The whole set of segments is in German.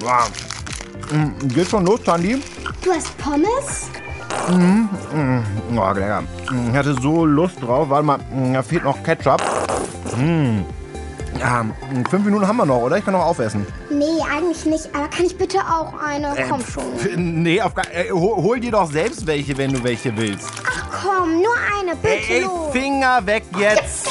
Wow. Mm, Geht schon los, Tandi? Du hast Pommes? Oh, lecker. Mm, Ich hatte so Lust drauf. Warte mal, mm, da fehlt noch Ketchup. Mm. Ja, mm, fünf Minuten haben wir noch, oder? Ich kann noch aufessen. Nee, eigentlich nicht. Aber kann ich bitte auch eine? Komm schon. Nee, auf äh, hol, hol dir doch selbst welche, wenn du welche willst. Ach komm, nur eine, bitte Ey, ey. Finger weg jetzt.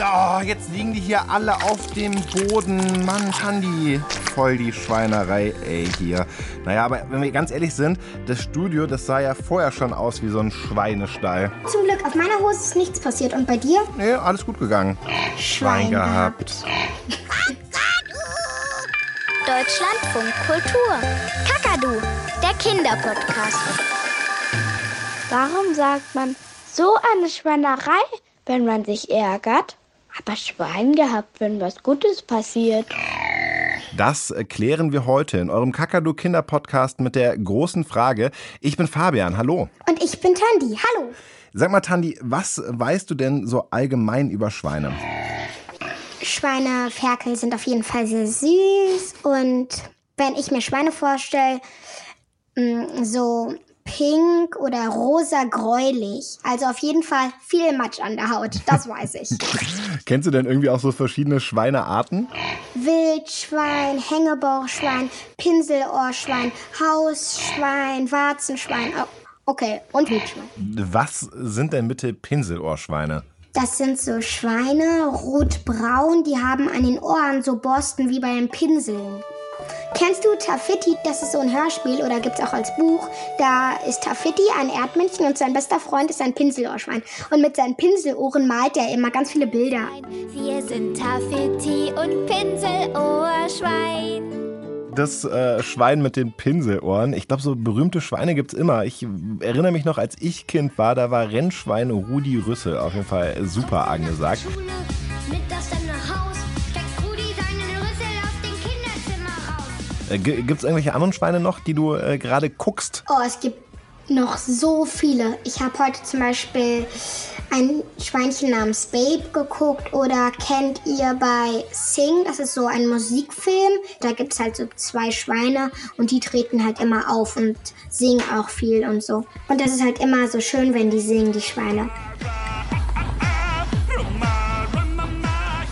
Oh, jetzt liegen die hier alle auf dem Boden. Mann, Tandi. Voll die Schweinerei, ey, hier. Naja, aber wenn wir ganz ehrlich sind, das Studio, das sah ja vorher schon aus wie so ein Schweinestall. Zum Glück, auf meiner Hose ist nichts passiert. Und bei dir? Nee, alles gut gegangen. Schwein gehabt. Deutschlandfunk Kultur. Kakadu, der Kinderpodcast. Warum sagt man so eine Schweinerei, wenn man sich ärgert? Aber Schwein gehabt, wenn was Gutes passiert. Das klären wir heute in eurem Kakadu Kinder Podcast mit der großen Frage. Ich bin Fabian, hallo. Und ich bin Tandi. Hallo. Sag mal, Tandi, was weißt du denn so allgemein über Schweine? Schweineferkel sind auf jeden Fall sehr süß. Und wenn ich mir Schweine vorstelle, mh, so pink oder rosa gräulich. Also auf jeden Fall viel Matsch an der Haut. Das weiß ich. Kennst du denn irgendwie auch so verschiedene Schweinearten? Wildschwein, Hängebauchschwein, Pinselohrschwein, Hausschwein, Warzenschwein. Oh, okay, und Wildschwein. Was sind denn bitte Pinselohrschweine? Das sind so Schweine, rotbraun, die haben an den Ohren so Borsten wie bei den Pinseln. Kennst du Taffiti? Das ist so ein Hörspiel oder gibt's auch als Buch. Da ist Taffiti ein Erdmännchen und sein bester Freund ist ein Pinselohrschwein. Und mit seinen Pinselohren malt er immer ganz viele Bilder. Wir sind Taffeti und Pinselohrschwein. Das äh, Schwein mit den Pinselohren. Ich glaube, so berühmte Schweine gibt's immer. Ich erinnere mich noch, als ich Kind war, da war Rennschwein Rudi Rüssel auf jeden Fall super angesagt. Schule, mittags Äh, gi- gibt's irgendwelche anderen Schweine noch, die du äh, gerade guckst? Oh, es gibt noch so viele. Ich habe heute zum Beispiel ein Schweinchen namens Babe geguckt oder kennt ihr bei Sing, das ist so ein Musikfilm. Da gibt es halt so zwei Schweine und die treten halt immer auf und singen auch viel und so. Und das ist halt immer so schön, wenn die singen, die Schweine.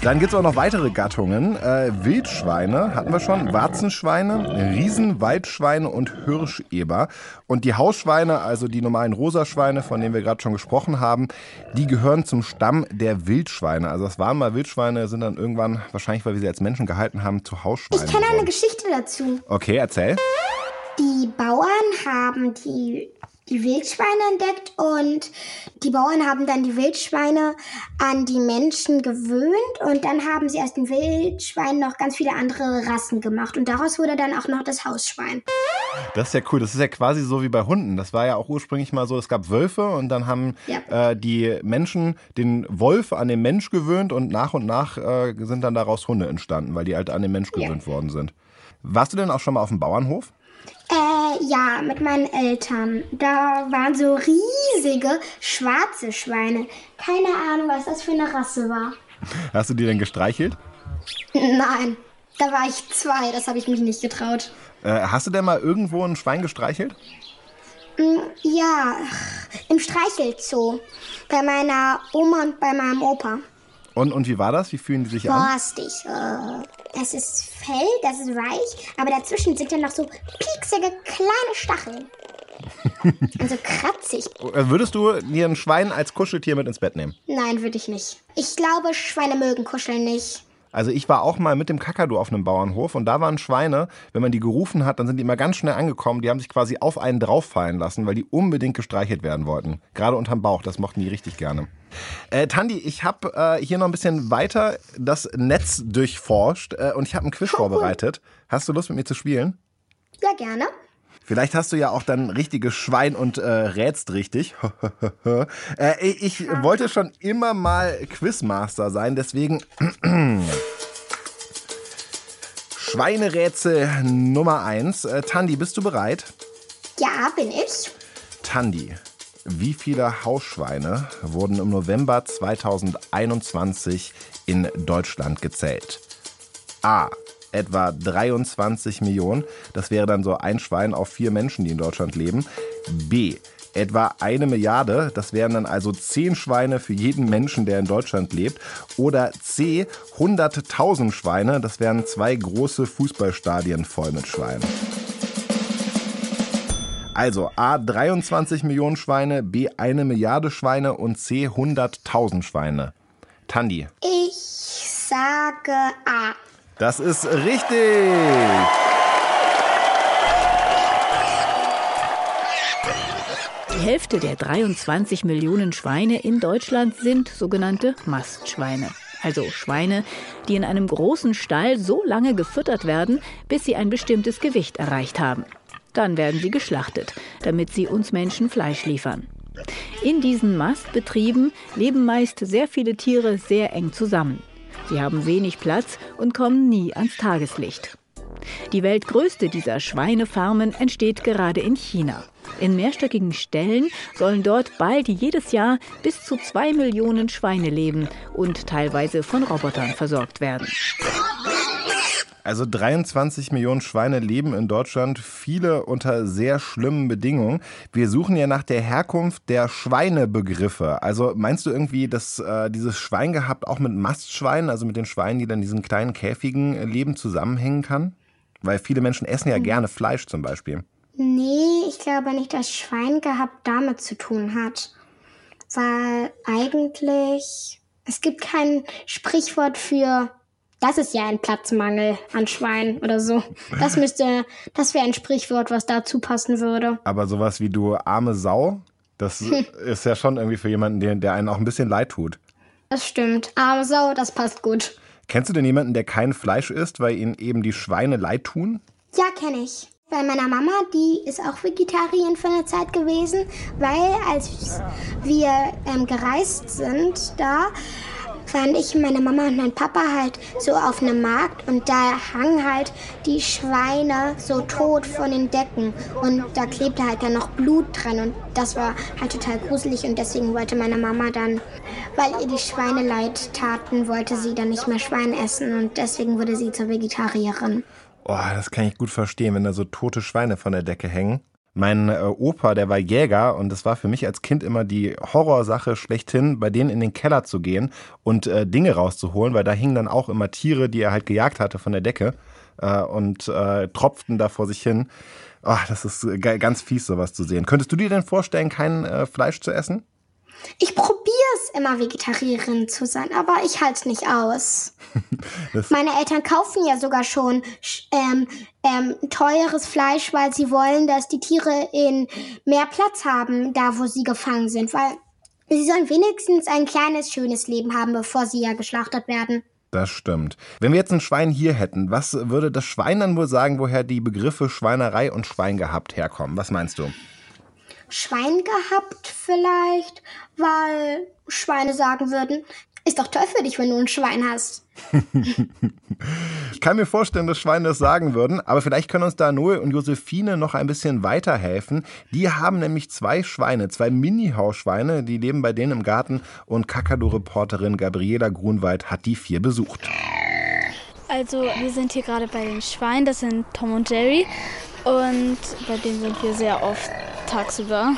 Dann gibt's auch noch weitere Gattungen. Äh, Wildschweine hatten wir schon, Warzenschweine, Riesenwaldschweine und Hirscheber. Und die Hausschweine, also die normalen Rosaschweine, von denen wir gerade schon gesprochen haben, die gehören zum Stamm der Wildschweine. Also das waren mal Wildschweine, sind dann irgendwann, wahrscheinlich weil wir sie als Menschen gehalten haben, zu Hausschweinen. Ich kenne eine. Geschichte dazu. Okay, erzähl. Die Bauern haben die, die Wildschweine entdeckt und die Bauern haben dann die Wildschweine an die Menschen gewöhnt und dann haben sie aus den Wildschweinen noch ganz viele andere Rassen gemacht und daraus wurde dann auch noch das Hausschwein. Das ist ja cool. Das ist ja quasi so wie bei Hunden. Das war ja auch ursprünglich mal so, es gab Wölfe und dann haben Ja. äh, die Menschen den Wolf an den Mensch gewöhnt und nach und nach äh, sind dann daraus Hunde entstanden, weil die halt an den Mensch Ja. gewöhnt worden sind. Warst du denn auch schon mal auf dem Bauernhof? Äh, ja, mit meinen Eltern. Da waren so riesige schwarze Schweine. Keine Ahnung, was das für eine Rasse war. Hast du die denn gestreichelt? Nein, da war ich zwei, das habe ich mich nicht getraut. Äh, hast du denn mal irgendwo ein Schwein gestreichelt? Ja, im Streichelzoo. Bei meiner Oma und bei meinem Opa. Und, und wie war das? Wie fühlen die sich an? Borstig. Äh, es ist Fell, das ist weich, aber dazwischen sind ja noch so pieksige kleine Stacheln. also kratzig. Äh, Würdest du dir ein Schwein als Kuscheltier mit ins Bett nehmen? Nein, würde ich nicht. Ich glaube, Schweine mögen kuscheln nicht. Also ich war auch mal mit dem Kakadu auf einem Bauernhof und da waren Schweine, wenn man die gerufen hat, dann sind die immer ganz schnell angekommen. Die haben sich quasi auf einen drauffallen lassen, weil die unbedingt gestreichelt werden wollten. Gerade unterm Bauch, das mochten die richtig gerne. Äh, Tandi, ich habe äh, hier noch ein bisschen weiter das Netz durchforscht äh, und ich habe einen Quiz vorbereitet. Hast du Lust mit mir zu spielen? Ja, gerne. Vielleicht hast du ja auch dann richtiges Schwein und äh, rätst richtig. äh, ich wollte schon immer mal Quizmaster sein, deswegen Schweinerätsel Nummer eins. Äh, Tandi, bist du bereit? Ja, bin ich. Tandi, wie viele Hausschweine wurden im November 2021 in Deutschland gezählt? A. etwa 23 Millionen. Das wäre dann so ein Schwein auf vier Menschen, die in Deutschland leben. B. Etwa eine Milliarde, das wären dann also zehn Schweine für jeden Menschen, der in Deutschland lebt. Oder C. 100.000 Schweine, das wären zwei große Fußballstadien voll mit Schweinen. Also A 23 Millionen Schweine, B eine Milliarde Schweine und C 100.000 Schweine. Tandi. Ich sage A. Das ist richtig. Die Hälfte der 23 Millionen Schweine in Deutschland sind sogenannte Mastschweine. Also Schweine, die in einem großen Stall so lange gefüttert werden, bis sie ein bestimmtes Gewicht erreicht haben. Dann werden sie geschlachtet, damit sie uns Menschen Fleisch liefern. In diesen Mastbetrieben leben meist sehr viele Tiere sehr eng zusammen. Sie haben wenig Platz und kommen nie ans Tageslicht. Die weltgrößte dieser Schweinefarmen entsteht gerade in China. In mehrstöckigen Ställen sollen dort bald jedes Jahr bis zu zwei Millionen Schweine leben und teilweise von Robotern versorgt werden. Also 23 Millionen Schweine leben in Deutschland, viele unter sehr schlimmen Bedingungen. Wir suchen ja nach der Herkunft der Schweinebegriffe. Also meinst du irgendwie, dass äh, dieses Schwein gehabt auch mit Mastschweinen, also mit den Schweinen, die dann in diesen kleinen Käfigen äh, leben, zusammenhängen kann? Weil viele Menschen essen ja gerne Fleisch zum Beispiel. Nee, ich glaube nicht, dass Schwein gehabt damit zu tun hat. Weil eigentlich, es gibt kein Sprichwort für, das ist ja ein Platzmangel an Schweinen oder so. Das müsste, das wäre ein Sprichwort, was dazu passen würde. Aber sowas wie du arme Sau, das ist ja schon irgendwie für jemanden, der, der einen auch ein bisschen leid tut. Das stimmt. Arme Sau, das passt gut. Kennst du denn jemanden, der kein Fleisch isst, weil ihnen eben die Schweine leid tun? Ja, kenne ich. Bei meiner Mama, die ist auch Vegetarierin für eine Zeit gewesen, weil als wir ähm, gereist sind da, waren ich, meine Mama und mein Papa halt so auf einem Markt und da hangen halt die Schweine so tot von den Decken und da klebte halt dann noch Blut dran und das war halt total gruselig und deswegen wollte meine Mama dann, weil ihr die Schweine leid taten, wollte sie dann nicht mehr Schwein essen und deswegen wurde sie zur Vegetarierin. Oh, das kann ich gut verstehen, wenn da so tote Schweine von der Decke hängen. Mein äh, Opa, der war Jäger und es war für mich als Kind immer die Horrorsache schlechthin, bei denen in den Keller zu gehen und äh, Dinge rauszuholen, weil da hingen dann auch immer Tiere, die er halt gejagt hatte von der Decke äh, und äh, tropften da vor sich hin. Oh, das ist äh, ganz fies, sowas zu sehen. Könntest du dir denn vorstellen, kein äh, Fleisch zu essen? Ich probiere es immer, Vegetarierin zu sein, aber ich halte es nicht aus. Meine Eltern kaufen ja sogar schon sch- ähm, ähm, teures Fleisch, weil sie wollen, dass die Tiere in mehr Platz haben, da wo sie gefangen sind, weil sie sollen wenigstens ein kleines, schönes Leben haben, bevor sie ja geschlachtet werden. Das stimmt. Wenn wir jetzt ein Schwein hier hätten, was würde das Schwein dann wohl sagen, woher die Begriffe Schweinerei und Schwein gehabt herkommen? Was meinst du? Schwein gehabt vielleicht, weil Schweine sagen würden, ist doch toll für dich, wenn du ein Schwein hast. Ich kann mir vorstellen, dass Schweine das sagen würden, aber vielleicht können uns da Noel und Josephine noch ein bisschen weiterhelfen. Die haben nämlich zwei Schweine, zwei Mini-Hausschweine, die leben bei denen im Garten und Kakadu-Reporterin Gabriela Grunwald hat die vier besucht. Also wir sind hier gerade bei den Schweinen, das sind Tom und Jerry und bei denen sind wir sehr oft tagsüber.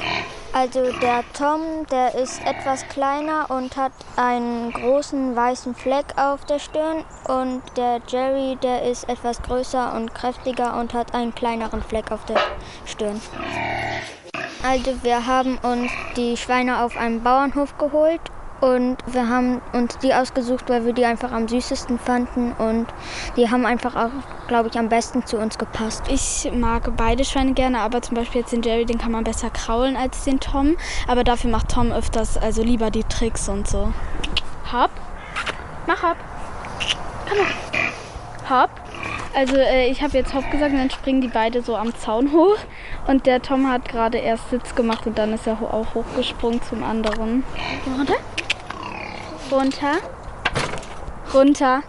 Also der Tom, der ist etwas kleiner und hat einen großen weißen Fleck auf der Stirn und der Jerry, der ist etwas größer und kräftiger und hat einen kleineren Fleck auf der Stirn. Also wir haben uns die Schweine auf einem Bauernhof geholt und wir haben uns die ausgesucht, weil wir die einfach am süßesten fanden und die haben einfach auch, glaube ich, am besten zu uns gepasst. Ich mag beide Schweine gerne, aber zum Beispiel jetzt den Jerry, den kann man besser kraulen als den Tom. Aber dafür macht Tom öfters, also lieber die Tricks und so. Hopp, mach hopp. Komm mal. Hopp. Also äh, ich habe jetzt Hopp gesagt und dann springen die beide so am Zaun hoch. Und der Tom hat gerade erst Sitz gemacht und dann ist er auch hochgesprungen zum anderen. Runter. Runter. Runter.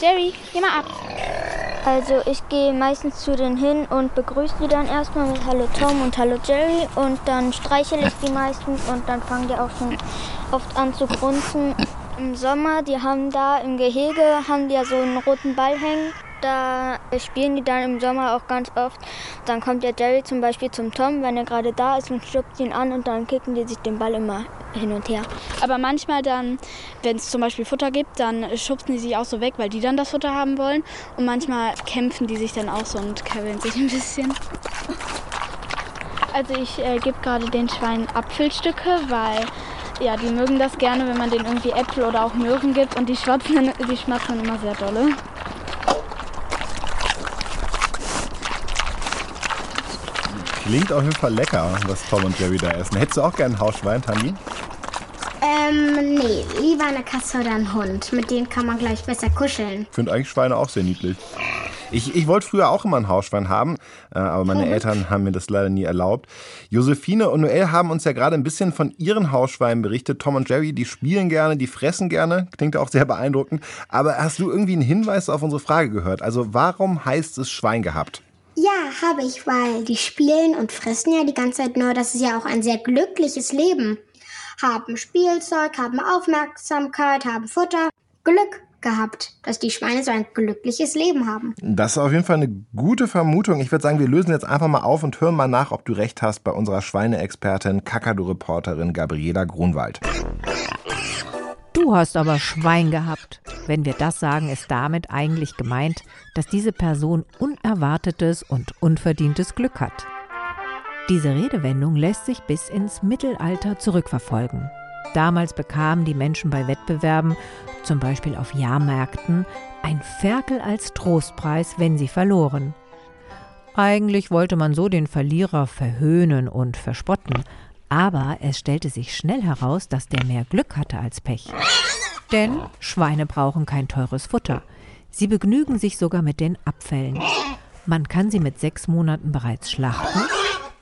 Jerry, geh mal ab. Also ich gehe meistens zu denen hin und begrüße die dann erstmal mit Hallo Tom und Hallo Jerry und dann streichel ich die meistens und dann fangen die auch schon oft an zu grunzen Im Sommer, die haben da im Gehege, haben die ja so einen roten Ball hängen. Da spielen die dann im Sommer auch ganz oft. Dann kommt der Jerry zum Beispiel zum Tom, wenn er gerade da ist und stupst ihn an und dann kicken die sich den Ball immer hin und her. Aber manchmal dann, wenn es zum Beispiel Futter gibt, dann schubsen die sich auch so weg, weil die dann das Futter haben wollen. Und manchmal kämpfen die sich dann auch so und käbbeln sich ein bisschen. Also ich äh, gebe gerade den Schweinen Apfelstücke, weil ja, die mögen das gerne, wenn man denen irgendwie Äpfel oder auch Möhren gibt und die schwatzen, die schmatzen immer sehr dolle. Klingt auf jeden Fall lecker, was Tom und Jerry da essen. Hättest du auch gerne ein Hausschwein, Tandi? Ähm, nee, lieber eine Katze oder ein Hund. Mit denen kann man gleich besser kuscheln. Ich finde eigentlich Schweine auch sehr niedlich. Ich, ich wollte früher auch immer ein Hausschwein haben, äh, aber meine Eltern haben mir das leider nie erlaubt. Josephine und Noel haben uns ja gerade ein bisschen von ihren Hausschweinen berichtet. Tom und Jerry, die spielen gerne, die fressen gerne. Klingt auch sehr beeindruckend. Aber hast du irgendwie einen Hinweis auf unsere Frage gehört? Also warum heißt es Schwein gehabt? Habe ich, weil die spielen und fressen ja die ganze Zeit nur. Das ist ja auch ein sehr glückliches Leben. Haben Spielzeug, haben Aufmerksamkeit, haben Futter. Glück gehabt, dass die Schweine so ein glückliches Leben haben. Das ist auf jeden Fall eine gute Vermutung. Ich würde sagen, wir lösen jetzt einfach mal auf und hören mal nach, ob du recht hast bei unserer Schweineexpertin, Kakadu-Reporterin Gabriela Grunwald. Du hast aber Schwein gehabt. Wenn wir das sagen, ist damit eigentlich gemeint, dass diese Person unerwartetes und unverdientes Glück hat. Diese Redewendung lässt sich bis ins Mittelalter zurückverfolgen. Damals bekamen die Menschen bei Wettbewerben, zum Beispiel auf Jahrmärkten, ein Ferkel als Trostpreis, wenn sie verloren. Eigentlich wollte man so den Verlierer verhöhnen und verspotten, aber es stellte sich schnell heraus, dass der mehr Glück hatte als Pech. Denn Schweine brauchen kein teures Futter. Sie begnügen sich sogar mit den Abfällen. Man kann sie mit sechs Monaten bereits schlachten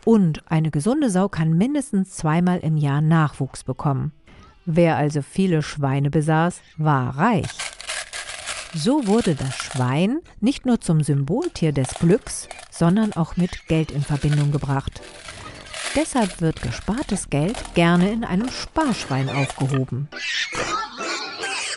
und eine gesunde Sau kann mindestens zweimal im Jahr Nachwuchs bekommen. Wer also viele Schweine besaß, war reich. So wurde das Schwein nicht nur zum Symboltier des Glücks, sondern auch mit Geld in Verbindung gebracht. Deshalb wird gespartes Geld gerne in einem Sparschwein aufgehoben.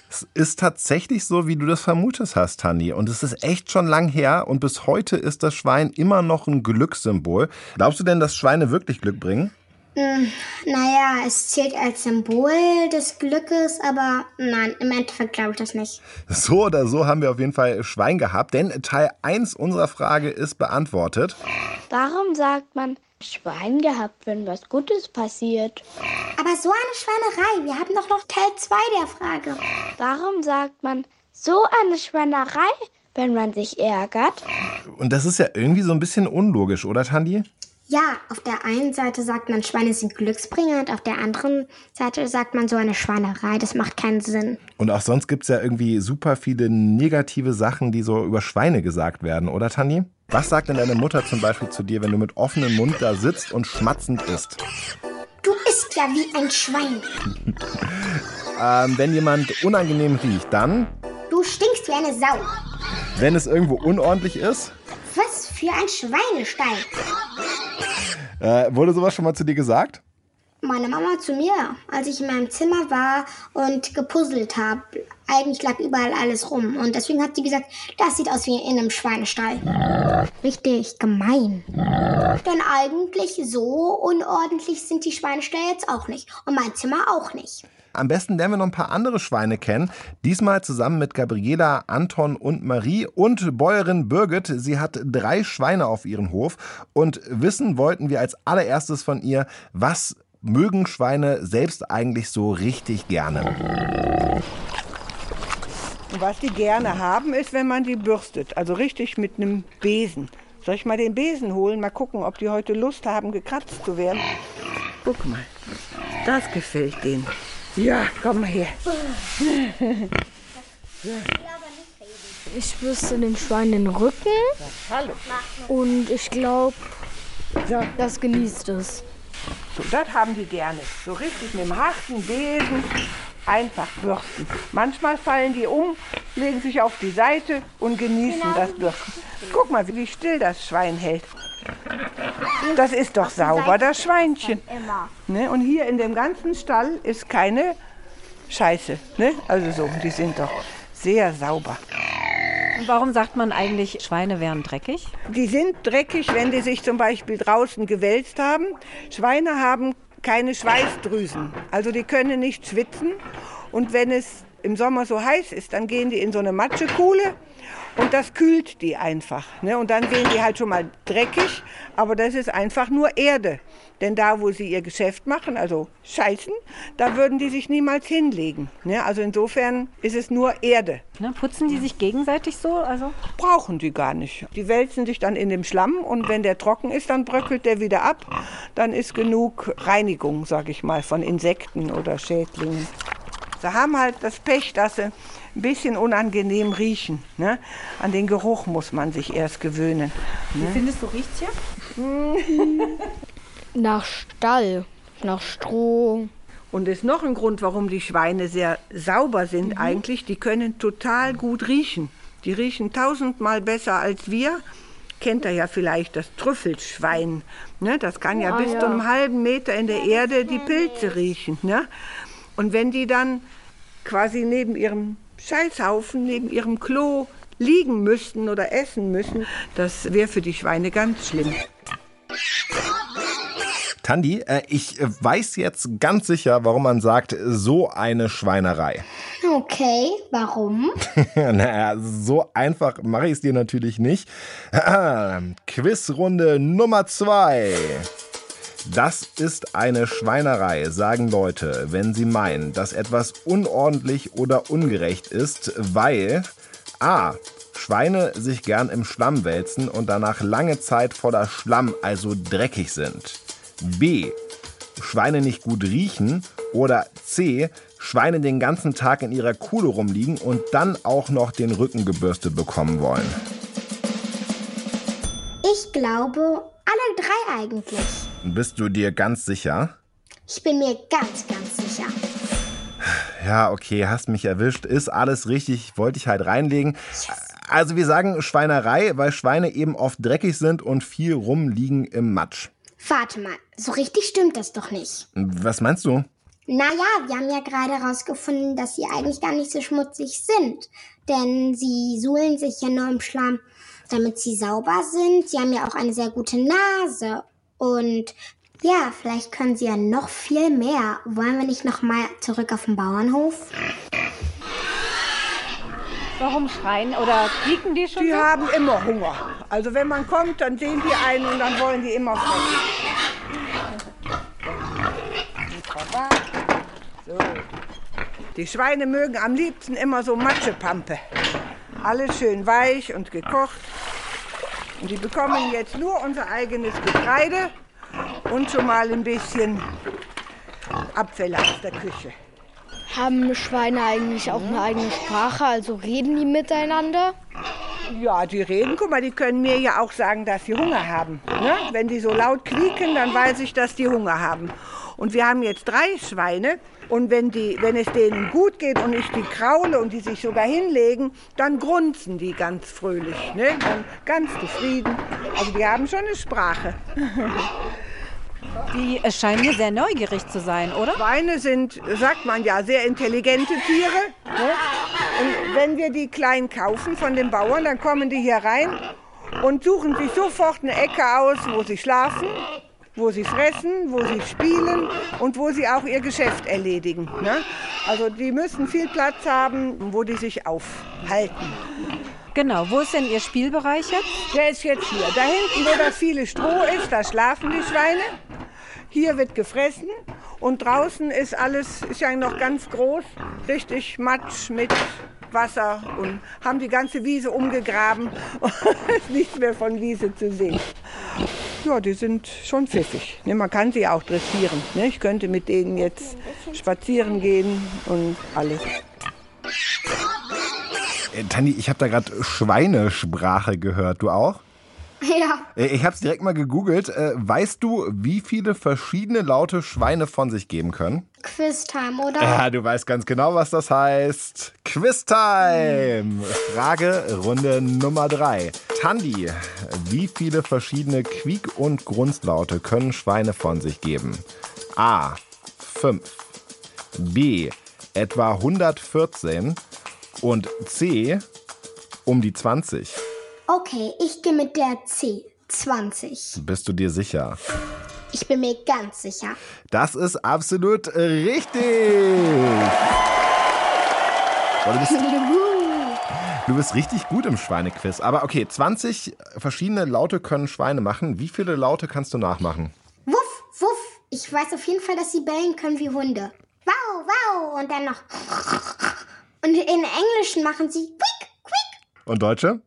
Es ist tatsächlich so, wie du das vermutet hast, Tani. Und es ist echt schon lang her und bis heute ist das Schwein immer noch ein Glückssymbol. Glaubst du denn, dass Schweine wirklich Glück bringen? Hm, naja, es zählt als Symbol des Glückes, aber nein, im Endeffekt glaube ich das nicht. So oder so haben wir auf jeden Fall Schwein gehabt, denn Teil 1 unserer Frage ist beantwortet. Warum sagt man Schwein gehabt, wenn was Gutes passiert? Aber so eine Schweinerei, wir haben doch noch Teil 2 der Frage. Warum sagt man so eine Schweinerei, wenn man sich ärgert? Und das ist ja irgendwie so ein bisschen unlogisch, oder Tandi? Ja, auf der einen Seite sagt man, Schweine sind Glücksbringer und auf der anderen Seite sagt man so eine Schweinerei. Das macht keinen Sinn. Und auch sonst gibt es ja irgendwie super viele negative Sachen, die so über Schweine gesagt werden, oder Tani? Was sagt denn deine Mutter zum Beispiel zu dir, wenn du mit offenem Mund da sitzt und schmatzend isst? Du isst ja wie ein Schwein. ähm, wenn jemand unangenehm riecht, dann? Du stinkst wie eine Sau. Wenn es irgendwo unordentlich ist? Was für ein Schweinestall. Äh, wurde sowas schon mal zu dir gesagt? Meine Mama zu mir, als ich in meinem Zimmer war und gepuzzelt habe. Eigentlich lag überall alles rum. Und deswegen hat sie gesagt, das sieht aus wie in einem Schweinestall. Richtig gemein. Denn eigentlich so unordentlich sind die Schweineställe jetzt auch nicht. Und mein Zimmer auch nicht. Am besten lernen wir noch ein paar andere Schweine kennen. Diesmal zusammen mit Gabriela, Anton und Marie und Bäuerin Birgit. Sie hat drei Schweine auf ihrem Hof. Und wissen wollten wir als allererstes von ihr, was mögen Schweine selbst eigentlich so richtig gerne? Was die gerne haben, ist, wenn man die bürstet. Also richtig mit einem Besen. Soll ich mal den Besen holen? Mal gucken, ob die heute Lust haben, gekratzt zu werden. Guck mal, das gefällt denen. Ja, komm mal her. Ich bürste dem Schwein den Rücken. Hallo. Und ich glaube, das genießt es. So, das haben die gerne. So richtig mit dem harten Besen einfach bürsten. Manchmal fallen die um, legen sich auf die Seite und genießen das Bürsten. Guck mal, wie still das Schwein hält. Das ist doch sauber, das Schweinchen. Ne? Und hier in dem ganzen Stall ist keine Scheiße. Ne? Also so, die sind doch sehr sauber. Und warum sagt man eigentlich, Schweine wären dreckig? Die sind dreckig, wenn die sich zum Beispiel draußen gewälzt haben. Schweine haben keine Schweißdrüsen, also die können nicht schwitzen. Und wenn es im Sommer so heiß ist, dann gehen die in so eine Matschekuhle und das kühlt die einfach. Ne? Und dann sehen die halt schon mal dreckig, aber das ist einfach nur Erde. Denn da, wo sie ihr Geschäft machen, also scheißen, da würden die sich niemals hinlegen. Ne? Also insofern ist es nur Erde. Ne, putzen die sich gegenseitig so? Also? Brauchen die gar nicht. Die wälzen sich dann in dem Schlamm und wenn der trocken ist, dann bröckelt der wieder ab. Dann ist genug Reinigung, sag ich mal, von Insekten oder Schädlingen. Sie haben halt das Pech, dass sie ein bisschen unangenehm riechen. Ne? An den Geruch muss man sich erst gewöhnen. Wie findest du riecht's hier? Nach Stall, nach Stroh. Und ist noch ein Grund, warum die Schweine sehr sauber sind eigentlich. Die können total gut riechen. Die riechen tausendmal besser als wir. Kennt ihr ja vielleicht das Trüffelschwein. Ne? Das kann ja Ah, bis ja. zu einem halben Meter in der Erde die Pilze riechen. Ne? Und wenn die dann quasi neben ihrem Scheißhaufen, neben ihrem Klo liegen müssten oder essen müssen, das wäre für die Schweine ganz schlimm. Tandi, äh, ich äh, weiß jetzt ganz sicher, warum man sagt, so eine Schweinerei. Okay, warum? naja, so einfach mache ich es dir natürlich nicht. Quizrunde Nummer zwei. Das ist eine Schweinerei, sagen Leute, wenn sie meinen, dass etwas unordentlich oder ungerecht ist, weil a. Schweine sich gern im Schlamm wälzen und danach lange Zeit voller Schlamm, also dreckig sind. B. Schweine nicht gut riechen oder C. Schweine den ganzen Tag in ihrer Kuhle rumliegen und dann auch noch den Rücken gebürstet bekommen wollen. Ich glaube, alle drei eigentlich. Bist du dir ganz sicher? Ich bin mir ganz, ganz sicher. Ja, okay, hast mich erwischt. Ist alles richtig, wollte ich halt reinlegen. Also wir sagen Schweinerei, weil Schweine eben oft dreckig sind und viel rumliegen im Matsch. Warte mal, so richtig stimmt das doch nicht. Was meinst du? Naja, wir haben ja gerade herausgefunden, dass sie eigentlich gar nicht so schmutzig sind. Denn sie suhlen sich ja nur im Schlamm, damit sie sauber sind. Sie haben ja auch eine sehr gute Nase. Und ja, vielleicht können sie ja noch viel mehr. Wollen wir nicht noch mal zurück auf den Bauernhof? Warum schreien oder quieken die schon Die so? haben immer Hunger. Also wenn man kommt, dann sehen die einen und dann wollen die immer fressen. So. Die Schweine mögen am liebsten immer so Matschepampe. Alles schön weich und gekocht. Und die bekommen jetzt nur unser eigenes Getreide und schon mal ein bisschen Abfälle aus der Küche. Haben Schweine eigentlich auch eine eigene Sprache, also reden die miteinander? Ja, die reden. Guck mal, die können mir ja auch sagen, dass sie Hunger haben. Ne? Wenn die so laut quieken, dann weiß ich, dass die Hunger haben. Und wir haben jetzt drei Schweine. Und wenn, die, wenn es denen gut geht und ich die kraule und die sich sogar hinlegen, dann grunzen die ganz fröhlich. Ne? Dann ganz zufrieden. Also die haben schon eine Sprache. Die scheinen mir sehr neugierig zu sein, oder? Schweine sind, sagt man ja, sehr intelligente Tiere. Ne? Und wenn wir die klein kaufen von den Bauern, dann kommen die hier rein und suchen sich sofort eine Ecke aus, wo sie schlafen, wo sie fressen, wo sie spielen und wo sie auch ihr Geschäft erledigen. Ne? Also die müssen viel Platz haben, wo die sich aufhalten. Genau, wo ist denn Ihr Spielbereich jetzt? Der ist jetzt hier. Da hinten, wo das viele Stroh ist, da schlafen die Schweine. Hier wird gefressen und draußen ist alles, ist ja noch ganz groß, richtig Matsch mit Wasser und haben die ganze Wiese umgegraben und ist nichts mehr von Wiese zu sehen. Ja, die sind schon pfiffig. Ne, man kann sie auch dressieren. Ne? Ich könnte mit denen jetzt spazieren gehen und alles. Äh, Tandi, ich habe da gerade Schweinesprache gehört. Du auch? Ja. Äh, Ich habe es direkt mal gegoogelt. Äh, Weißt du, wie viele verschiedene Laute Schweine von sich geben können? Quiztime, oder? Ja, du weißt ganz genau, was das heißt. Quiztime! Frage Runde Nummer drei. Tandi, wie viele verschiedene Quiek- und Grunzlaute können Schweine von sich geben? A. 5. B. etwa 114 und C um die 20. Okay, ich gehe mit der C. 20. Bist du dir sicher? Ich bin mir ganz sicher. Das ist absolut richtig. Boah, du, bist, du bist richtig gut im Schweinequiz. Aber okay, 20 verschiedene Laute können Schweine machen. Wie viele Laute kannst du nachmachen? Wuff, wuff. Ich weiß auf jeden Fall, dass sie bellen können wie Hunde. Wow, wow. Und dann noch. Und in Englischen machen sie quick, quick. Und Deutsche?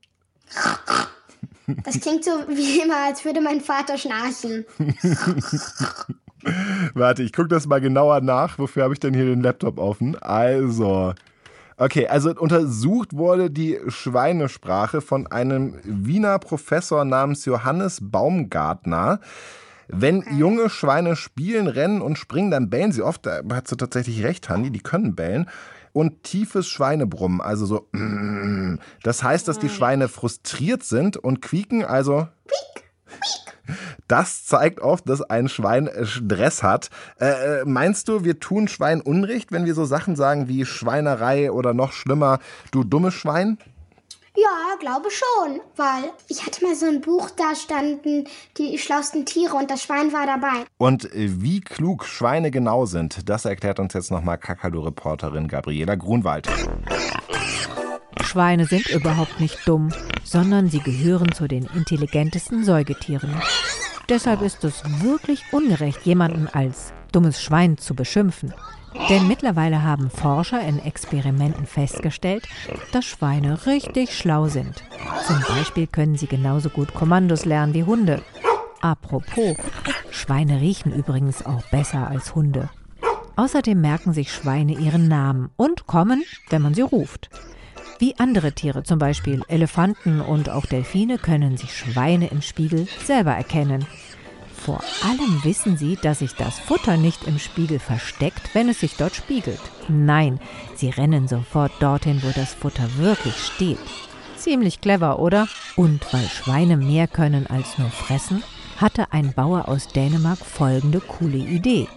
Das klingt so wie immer, als würde mein Vater schnarchen. Warte, ich gucke das mal genauer nach. Wofür habe ich denn hier den Laptop offen? Also. Okay, also untersucht wurde die Schweinesprache von einem Wiener Professor namens Johannes Baumgartner. Wenn junge Schweine spielen, rennen und springen, dann bellen sie oft. Da hat sie tatsächlich recht, Hanni, die können bellen. Und tiefes Schweinebrummen, also so. Das heißt, dass die Schweine frustriert sind und quieken, also. Das zeigt oft, dass ein Schwein Stress hat. Äh, meinst du, wir tun Schwein Unrecht, wenn wir so Sachen sagen wie Schweinerei oder noch schlimmer, du dummes Schwein? Ja, glaube schon, weil ich hatte mal so ein Buch, da standen die schlausten Tiere und das Schwein war dabei. Und wie klug Schweine genau sind, das erklärt uns jetzt nochmal Kakadu-Reporterin Gabriela Grunwald. Schweine sind überhaupt nicht dumm, sondern sie gehören zu den intelligentesten Säugetieren. Deshalb ist es wirklich ungerecht, jemanden als dummes Schwein zu beschimpfen. Denn mittlerweile haben Forscher in Experimenten festgestellt, dass Schweine richtig schlau sind. Zum Beispiel können sie genauso gut Kommandos lernen wie Hunde. Apropos, Schweine riechen übrigens auch besser als Hunde. Außerdem merken sich Schweine ihren Namen und kommen, wenn man sie ruft. Wie andere Tiere, zum Beispiel Elefanten und auch Delfine, können sich Schweine im Spiegel selber erkennen. Vor allem wissen sie, dass sich das Futter nicht im Spiegel versteckt, wenn es sich dort spiegelt. Nein, sie rennen sofort dorthin, wo das Futter wirklich steht. Ziemlich clever, oder? Und weil Schweine mehr können als nur fressen, hatte ein Bauer aus Dänemark folgende coole Idee.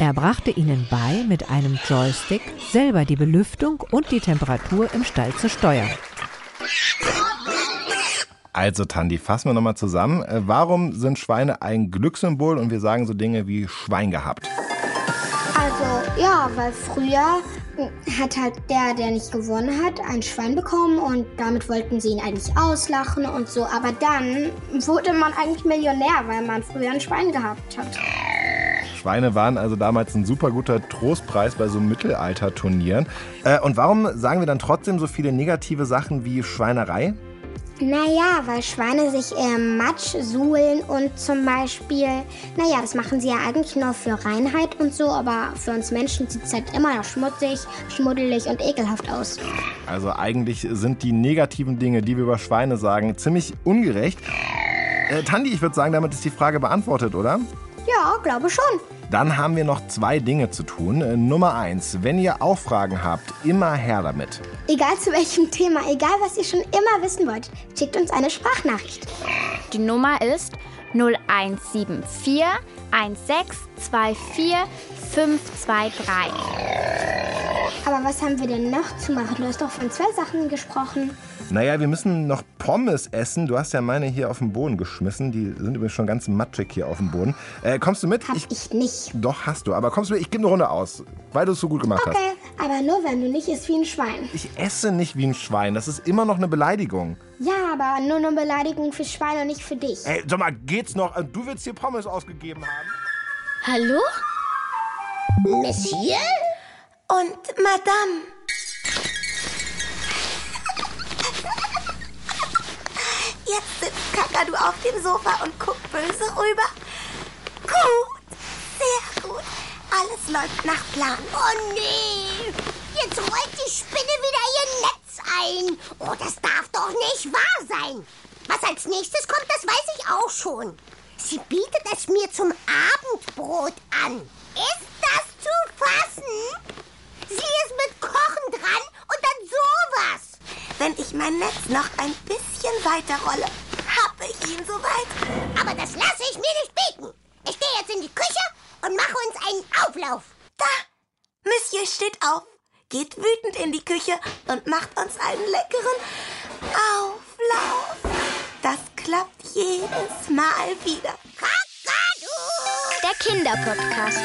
Er brachte ihnen bei, mit einem Joystick selber die Belüftung und die Temperatur im Stall zu steuern. Also Tandi, fassen wir nochmal zusammen. Äh, warum sind Schweine ein Glückssymbol und wir sagen so Dinge wie Schwein gehabt? Also ja, weil früher hat halt der, der nicht gewonnen hat, ein Schwein bekommen und damit wollten sie ihn eigentlich auslachen und so. Aber dann wurde man eigentlich Millionär, weil man früher ein Schwein gehabt hat. Schweine waren also damals ein super guter Trostpreis bei so Mittelalterturnieren. Äh, und warum sagen wir dann trotzdem so viele negative Sachen wie Schweinerei? Naja, weil Schweine sich im Matsch suhlen und zum Beispiel, naja, das machen sie ja eigentlich nur für Reinheit und so, aber für uns Menschen sieht es halt immer noch schmutzig, schmuddelig und ekelhaft aus. Also eigentlich sind die negativen Dinge, die wir über Schweine sagen, ziemlich ungerecht. Äh, Tandi, ich würde sagen, damit ist die Frage beantwortet, oder? Ja, glaube schon. Dann haben wir noch zwei Dinge zu tun. Äh, Nummer eins, wenn ihr auch Fragen habt, immer her damit. Egal zu welchem Thema, egal was ihr schon immer wissen wollt, schickt uns eine Sprachnachricht. Die Nummer ist 0174 1624 523. Aber was haben wir denn noch zu machen? Du hast doch von zwei Sachen gesprochen. Naja, wir müssen noch Pommes essen. Du hast ja meine hier auf den Boden geschmissen. Die sind übrigens schon ganz matschig hier auf dem Boden. Äh, kommst du mit? Hab ich, ich, nicht. Doch, hast du. Aber kommst du mit? Ich gebe eine Runde aus, weil du es so gut gemacht okay, hast. Okay, aber nur wenn du nicht isst wie ein Schwein. Ich esse nicht wie ein Schwein. Das ist immer noch eine Beleidigung. Ja, aber nur eine Beleidigung für Schwein und nicht für dich. Ey, sag mal, geht's noch? Äh, du willst hier Pommes ausgegeben haben? Hallo? Monsieur? Und Madame? Jetzt sitzt Kakadu auf dem Sofa und guckt böse rüber. Gut, sehr gut. Alles läuft nach Plan. Oh nee, jetzt rollt die Spinne wieder ihr Netz ein. Oh, das darf doch nicht wahr sein. Was als nächstes kommt, das weiß ich auch schon. Sie bietet es mir zum Abendbrot an. Ist das zu fassen? Sie ist mit Kochen dran und dann sowas. Wenn ich mein Netz noch ein bisschen weiter rolle, habe ich ihn soweit. Aber das lasse ich mir nicht bieten. Ich gehe jetzt in die Küche und mache uns einen Auflauf. Da, Monsieur steht auf. geht wütend in die Küche und macht uns einen leckeren Auflauf. Das klappt jedes Mal wieder. Der Kinderpodcast.